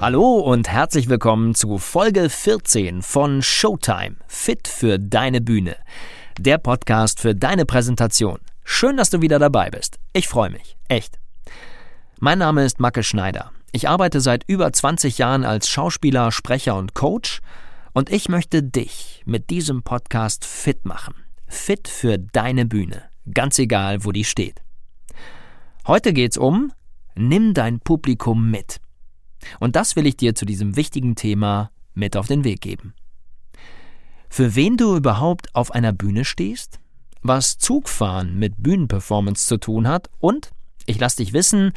Hallo und herzlich willkommen zu Folge 14 von Showtime, Fit für deine Bühne. Der Podcast für deine Präsentation. Schön, dass du wieder dabei bist. Ich freue mich. Echt. Mein Name ist Macke Schneider. Ich arbeite seit über 20 Jahren als Schauspieler, Sprecher und Coach und ich möchte dich mit diesem Podcast fit machen. Fit für deine Bühne. Ganz egal, wo die steht. Heute geht's um Nimm dein Publikum mit. Und das will ich dir zu diesem wichtigen Thema mit auf den Weg geben. Für wen du überhaupt auf einer Bühne stehst, was Zugfahren mit Bühnenperformance zu tun hat und, ich lass dich wissen,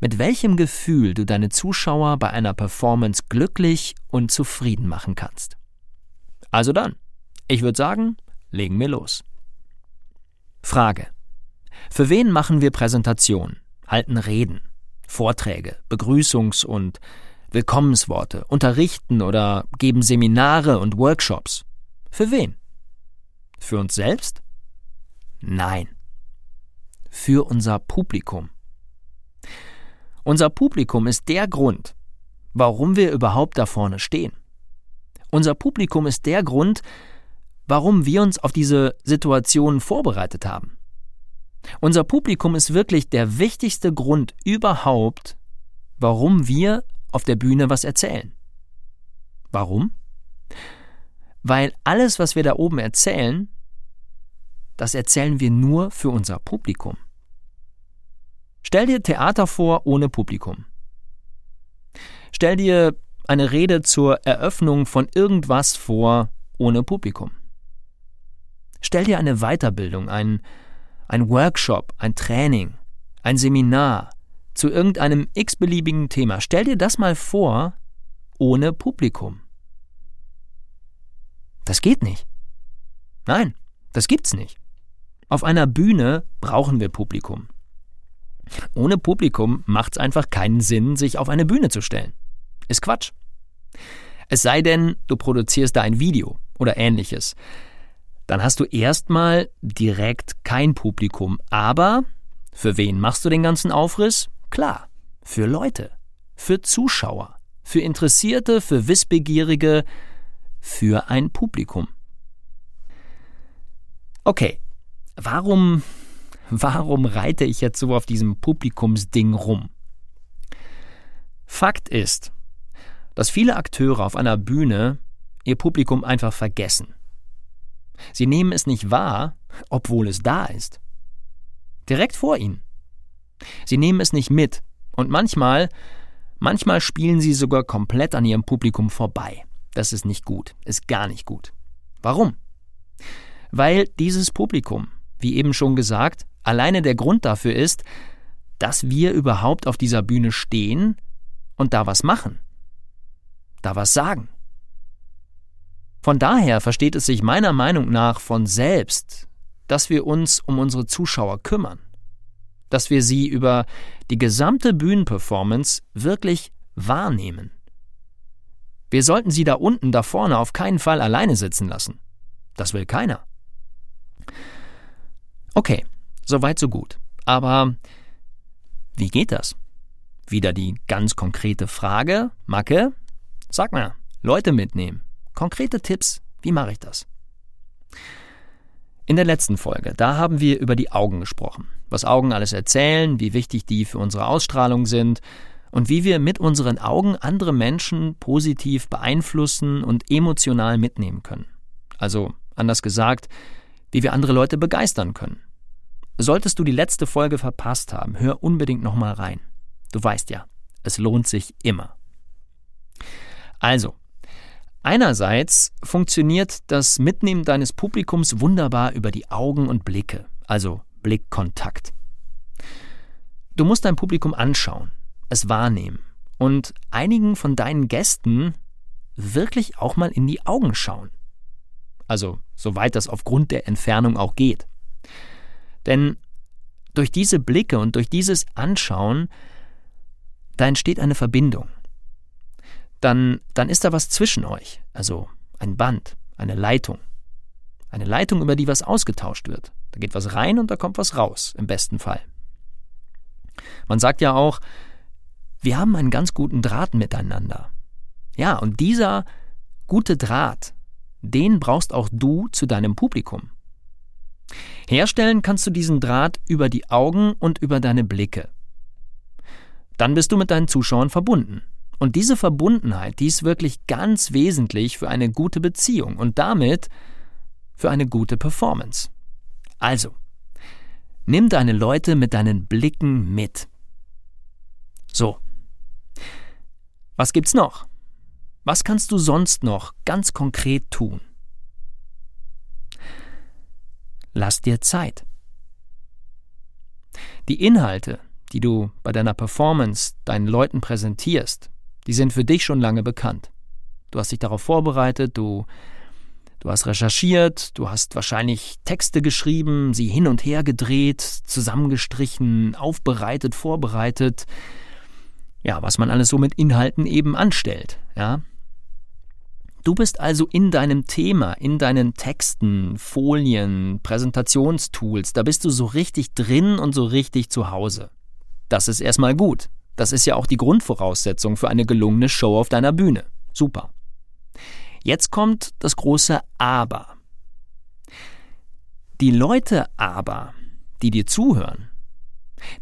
mit welchem Gefühl du deine Zuschauer bei einer Performance glücklich und zufrieden machen kannst. Also dann, ich würde sagen, legen wir los. Frage. Für wen machen wir Präsentationen, halten Reden? Vorträge, Begrüßungs- und Willkommensworte, unterrichten oder geben Seminare und Workshops. Für wen? Für uns selbst? Nein. Für unser Publikum. Unser Publikum ist der Grund, warum wir überhaupt da vorne stehen. Unser Publikum ist der Grund, warum wir uns auf diese Situation vorbereitet haben. Unser Publikum ist wirklich der wichtigste Grund überhaupt, warum wir auf der Bühne was erzählen. Warum? Weil alles, was wir da oben erzählen, das erzählen wir nur für unser Publikum. Stell dir Theater vor ohne Publikum. Stell dir eine Rede zur Eröffnung von irgendwas vor ohne Publikum. Stell dir eine Weiterbildung, ein ein Workshop, ein Training, ein Seminar zu irgendeinem x-beliebigen Thema. Stell dir das mal vor ohne Publikum. Das geht nicht. Nein, das gibt's nicht. Auf einer Bühne brauchen wir Publikum. Ohne Publikum macht's einfach keinen Sinn, sich auf eine Bühne zu stellen. Ist Quatsch. Es sei denn, du produzierst da ein Video oder ähnliches dann hast du erstmal direkt kein Publikum. Aber für wen machst du den ganzen Aufriss? Klar, für Leute, für Zuschauer, für Interessierte, für Wissbegierige, für ein Publikum. Okay, warum, warum reite ich jetzt so auf diesem Publikumsding rum? Fakt ist, dass viele Akteure auf einer Bühne ihr Publikum einfach vergessen. Sie nehmen es nicht wahr, obwohl es da ist. Direkt vor ihnen. Sie nehmen es nicht mit und manchmal, manchmal spielen sie sogar komplett an ihrem Publikum vorbei. Das ist nicht gut, ist gar nicht gut. Warum? Weil dieses Publikum, wie eben schon gesagt, alleine der Grund dafür ist, dass wir überhaupt auf dieser Bühne stehen und da was machen, da was sagen. Von daher versteht es sich meiner Meinung nach von selbst, dass wir uns um unsere Zuschauer kümmern, dass wir sie über die gesamte Bühnenperformance wirklich wahrnehmen. Wir sollten sie da unten, da vorne auf keinen Fall alleine sitzen lassen. Das will keiner. Okay, soweit so gut. Aber wie geht das? Wieder die ganz konkrete Frage, Macke, sag mal, Leute mitnehmen. Konkrete Tipps, wie mache ich das? In der letzten Folge, da haben wir über die Augen gesprochen, was Augen alles erzählen, wie wichtig die für unsere Ausstrahlung sind und wie wir mit unseren Augen andere Menschen positiv beeinflussen und emotional mitnehmen können. Also, anders gesagt, wie wir andere Leute begeistern können. Solltest du die letzte Folge verpasst haben, hör unbedingt nochmal rein. Du weißt ja, es lohnt sich immer. Also, Einerseits funktioniert das Mitnehmen deines Publikums wunderbar über die Augen und Blicke, also Blickkontakt. Du musst dein Publikum anschauen, es wahrnehmen und einigen von deinen Gästen wirklich auch mal in die Augen schauen. Also, soweit das aufgrund der Entfernung auch geht. Denn durch diese Blicke und durch dieses Anschauen, da entsteht eine Verbindung. Dann, dann ist da was zwischen euch, also ein Band, eine Leitung. Eine Leitung, über die was ausgetauscht wird. Da geht was rein und da kommt was raus, im besten Fall. Man sagt ja auch, wir haben einen ganz guten Draht miteinander. Ja, und dieser gute Draht, den brauchst auch du zu deinem Publikum. Herstellen kannst du diesen Draht über die Augen und über deine Blicke. Dann bist du mit deinen Zuschauern verbunden. Und diese Verbundenheit, die ist wirklich ganz wesentlich für eine gute Beziehung und damit für eine gute Performance. Also, nimm deine Leute mit deinen Blicken mit. So. Was gibt's noch? Was kannst du sonst noch ganz konkret tun? Lass dir Zeit. Die Inhalte, die du bei deiner Performance deinen Leuten präsentierst, die sind für dich schon lange bekannt. Du hast dich darauf vorbereitet, du, du hast recherchiert, du hast wahrscheinlich Texte geschrieben, sie hin und her gedreht, zusammengestrichen, aufbereitet, vorbereitet. Ja, was man alles so mit Inhalten eben anstellt, ja. Du bist also in deinem Thema, in deinen Texten, Folien, Präsentationstools, da bist du so richtig drin und so richtig zu Hause. Das ist erstmal gut. Das ist ja auch die Grundvoraussetzung für eine gelungene Show auf deiner Bühne. Super. Jetzt kommt das große Aber. Die Leute aber, die dir zuhören,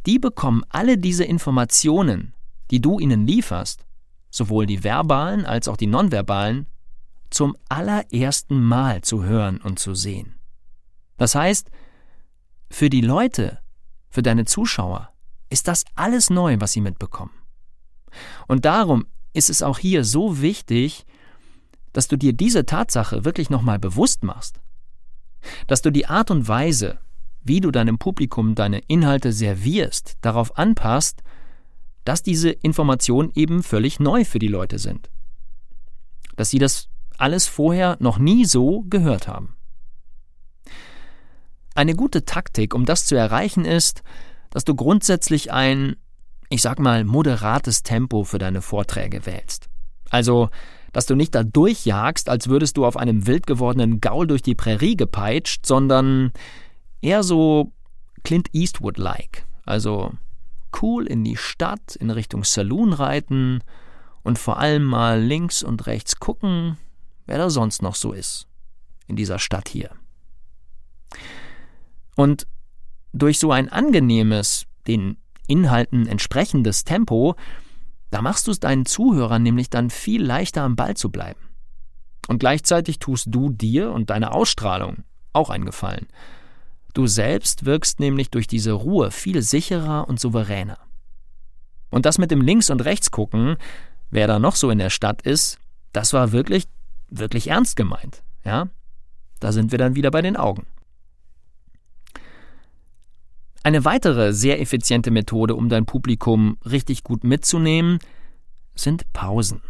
die bekommen alle diese Informationen, die du ihnen lieferst, sowohl die verbalen als auch die nonverbalen, zum allerersten Mal zu hören und zu sehen. Das heißt, für die Leute, für deine Zuschauer, ist das alles neu, was sie mitbekommen. Und darum ist es auch hier so wichtig, dass du dir diese Tatsache wirklich nochmal bewusst machst. Dass du die Art und Weise, wie du deinem Publikum deine Inhalte servierst, darauf anpasst, dass diese Informationen eben völlig neu für die Leute sind. Dass sie das alles vorher noch nie so gehört haben. Eine gute Taktik, um das zu erreichen, ist, dass du grundsätzlich ein, ich sag mal, moderates Tempo für deine Vorträge wählst. Also, dass du nicht da durchjagst, als würdest du auf einem wild gewordenen Gaul durch die Prärie gepeitscht, sondern eher so Clint Eastwood-like. Also cool in die Stadt, in Richtung Saloon reiten und vor allem mal links und rechts gucken, wer da sonst noch so ist in dieser Stadt hier. Und durch so ein angenehmes, den Inhalten entsprechendes Tempo, da machst du es deinen Zuhörern nämlich dann viel leichter am Ball zu bleiben. Und gleichzeitig tust du dir und deiner Ausstrahlung auch einen Gefallen. Du selbst wirkst nämlich durch diese Ruhe viel sicherer und souveräner. Und das mit dem Links- und Rechtsgucken, wer da noch so in der Stadt ist, das war wirklich wirklich ernst gemeint. Ja? Da sind wir dann wieder bei den Augen. Eine weitere sehr effiziente Methode, um dein Publikum richtig gut mitzunehmen, sind Pausen.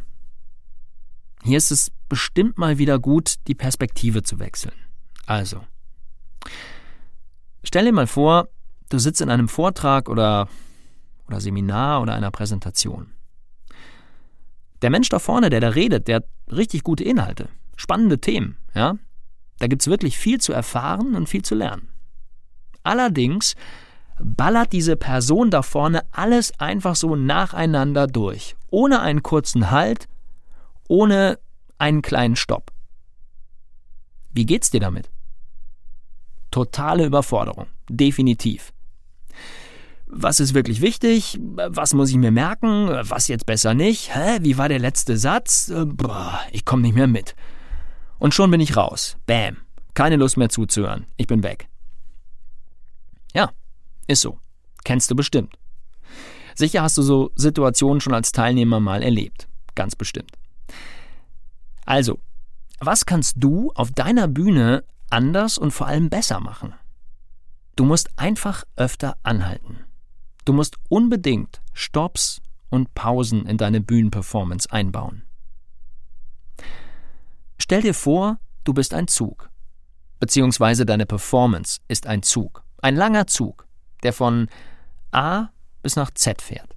Hier ist es bestimmt mal wieder gut, die Perspektive zu wechseln. Also, stell dir mal vor, du sitzt in einem Vortrag oder, oder Seminar oder einer Präsentation. Der Mensch da vorne, der da redet, der hat richtig gute Inhalte, spannende Themen, ja. Da gibt's wirklich viel zu erfahren und viel zu lernen. Allerdings ballert diese Person da vorne alles einfach so nacheinander durch, ohne einen kurzen Halt, ohne einen kleinen Stopp. Wie geht's dir damit? Totale Überforderung, definitiv was ist wirklich wichtig, was muss ich mir merken, was jetzt besser nicht, hä, wie war der letzte Satz, äh, boah, ich komme nicht mehr mit. Und schon bin ich raus. Bam. Keine Lust mehr zuzuhören. Ich bin weg. Ja, ist so. Kennst du bestimmt. Sicher hast du so Situationen schon als Teilnehmer mal erlebt. Ganz bestimmt. Also, was kannst du auf deiner Bühne anders und vor allem besser machen? Du musst einfach öfter anhalten. Du musst unbedingt Stops und Pausen in deine Bühnenperformance einbauen. Stell dir vor, du bist ein Zug. Beziehungsweise deine Performance ist ein Zug. Ein langer Zug, der von A bis nach Z fährt.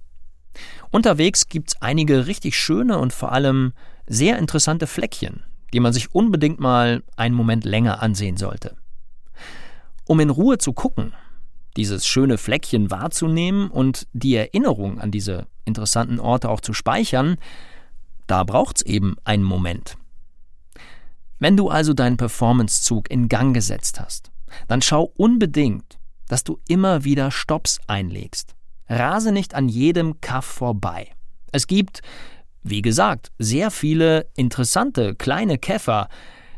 Unterwegs gibt's einige richtig schöne und vor allem sehr interessante Fleckchen, die man sich unbedingt mal einen Moment länger ansehen sollte. Um in Ruhe zu gucken, dieses schöne Fleckchen wahrzunehmen und die Erinnerung an diese interessanten Orte auch zu speichern, da braucht's eben einen Moment. Wenn du also deinen Performancezug in Gang gesetzt hast, dann schau unbedingt, dass du immer wieder Stops einlegst. Rase nicht an jedem Kaff vorbei. Es gibt, wie gesagt, sehr viele interessante kleine Käfer,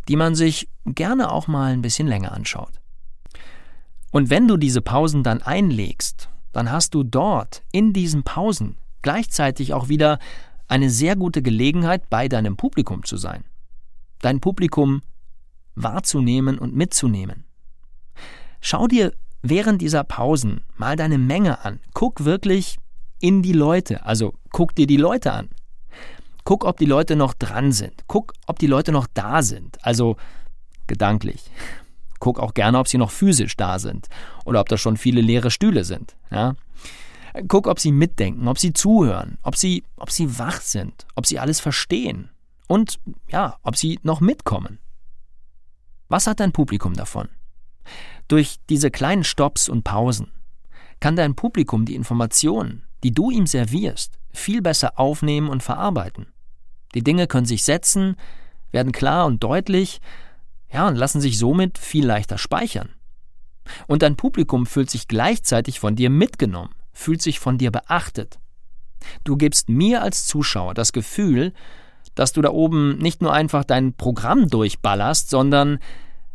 die man sich gerne auch mal ein bisschen länger anschaut. Und wenn du diese Pausen dann einlegst, dann hast du dort in diesen Pausen gleichzeitig auch wieder eine sehr gute Gelegenheit, bei deinem Publikum zu sein. Dein Publikum wahrzunehmen und mitzunehmen. Schau dir während dieser Pausen mal deine Menge an. Guck wirklich in die Leute, also guck dir die Leute an. Guck, ob die Leute noch dran sind. Guck, ob die Leute noch da sind, also gedanklich. Guck auch gerne, ob sie noch physisch da sind oder ob da schon viele leere Stühle sind. Ja? Guck, ob sie mitdenken, ob sie zuhören, ob sie, ob sie wach sind, ob sie alles verstehen und ja, ob sie noch mitkommen. Was hat dein Publikum davon? Durch diese kleinen Stops und Pausen kann dein Publikum die Informationen, die du ihm servierst, viel besser aufnehmen und verarbeiten. Die Dinge können sich setzen, werden klar und deutlich, ja, und lassen sich somit viel leichter speichern. Und dein Publikum fühlt sich gleichzeitig von dir mitgenommen, fühlt sich von dir beachtet. Du gibst mir als Zuschauer das Gefühl, dass du da oben nicht nur einfach dein Programm durchballerst, sondern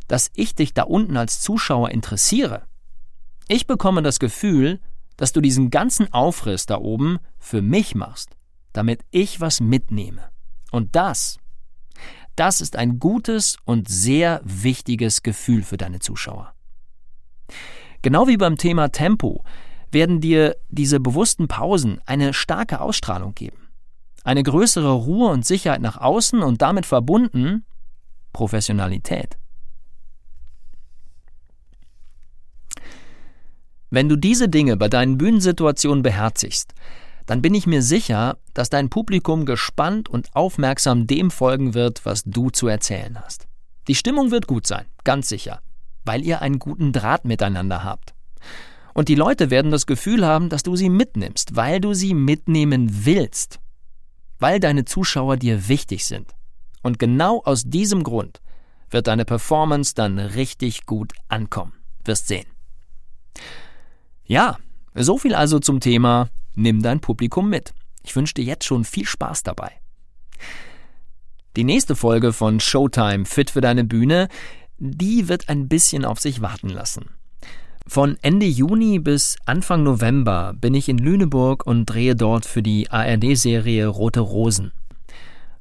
dass ich dich da unten als Zuschauer interessiere. Ich bekomme das Gefühl, dass du diesen ganzen Aufriss da oben für mich machst, damit ich was mitnehme. Und das, das ist ein gutes und sehr wichtiges Gefühl für deine Zuschauer. Genau wie beim Thema Tempo werden dir diese bewussten Pausen eine starke Ausstrahlung geben. Eine größere Ruhe und Sicherheit nach außen und damit verbunden Professionalität. Wenn du diese Dinge bei deinen Bühnensituationen beherzigst, dann bin ich mir sicher, dass dein Publikum gespannt und aufmerksam dem folgen wird, was du zu erzählen hast. Die Stimmung wird gut sein, ganz sicher, weil ihr einen guten Draht miteinander habt. Und die Leute werden das Gefühl haben, dass du sie mitnimmst, weil du sie mitnehmen willst, weil deine Zuschauer dir wichtig sind. Und genau aus diesem Grund wird deine Performance dann richtig gut ankommen. Wirst sehen. Ja, so viel also zum Thema Nimm dein Publikum mit. Ich wünsche dir jetzt schon viel Spaß dabei. Die nächste Folge von Showtime Fit für deine Bühne, die wird ein bisschen auf sich warten lassen. Von Ende Juni bis Anfang November bin ich in Lüneburg und drehe dort für die ARD-Serie Rote Rosen.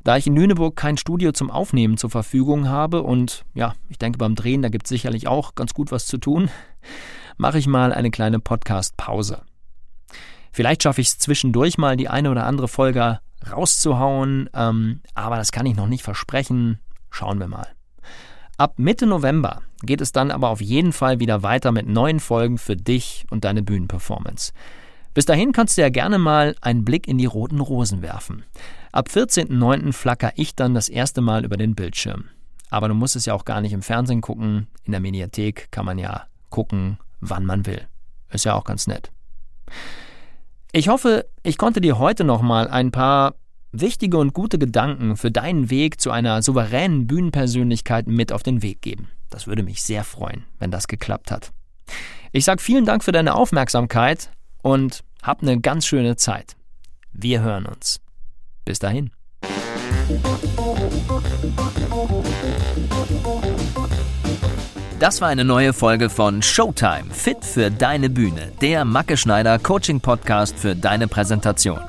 Da ich in Lüneburg kein Studio zum Aufnehmen zur Verfügung habe und ja, ich denke beim Drehen, da gibt es sicherlich auch ganz gut was zu tun, mache ich mal eine kleine Podcast-Pause. Vielleicht schaffe ich es zwischendurch mal, die eine oder andere Folge rauszuhauen, ähm, aber das kann ich noch nicht versprechen. Schauen wir mal. Ab Mitte November geht es dann aber auf jeden Fall wieder weiter mit neuen Folgen für dich und deine Bühnenperformance. Bis dahin kannst du ja gerne mal einen Blick in die roten Rosen werfen. Ab 14.09. flacker ich dann das erste Mal über den Bildschirm. Aber du musst es ja auch gar nicht im Fernsehen gucken. In der Mediathek kann man ja gucken, wann man will. Ist ja auch ganz nett. Ich hoffe, ich konnte dir heute nochmal ein paar wichtige und gute Gedanken für deinen Weg zu einer souveränen Bühnenpersönlichkeit mit auf den Weg geben. Das würde mich sehr freuen, wenn das geklappt hat. Ich sage vielen Dank für deine Aufmerksamkeit und hab eine ganz schöne Zeit. Wir hören uns. Bis dahin. Das war eine neue Folge von Showtime, fit für deine Bühne, der Macke Schneider Coaching Podcast für deine Präsentation.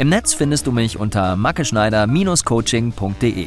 Im Netz findest du mich unter mackeschneider-coaching.de.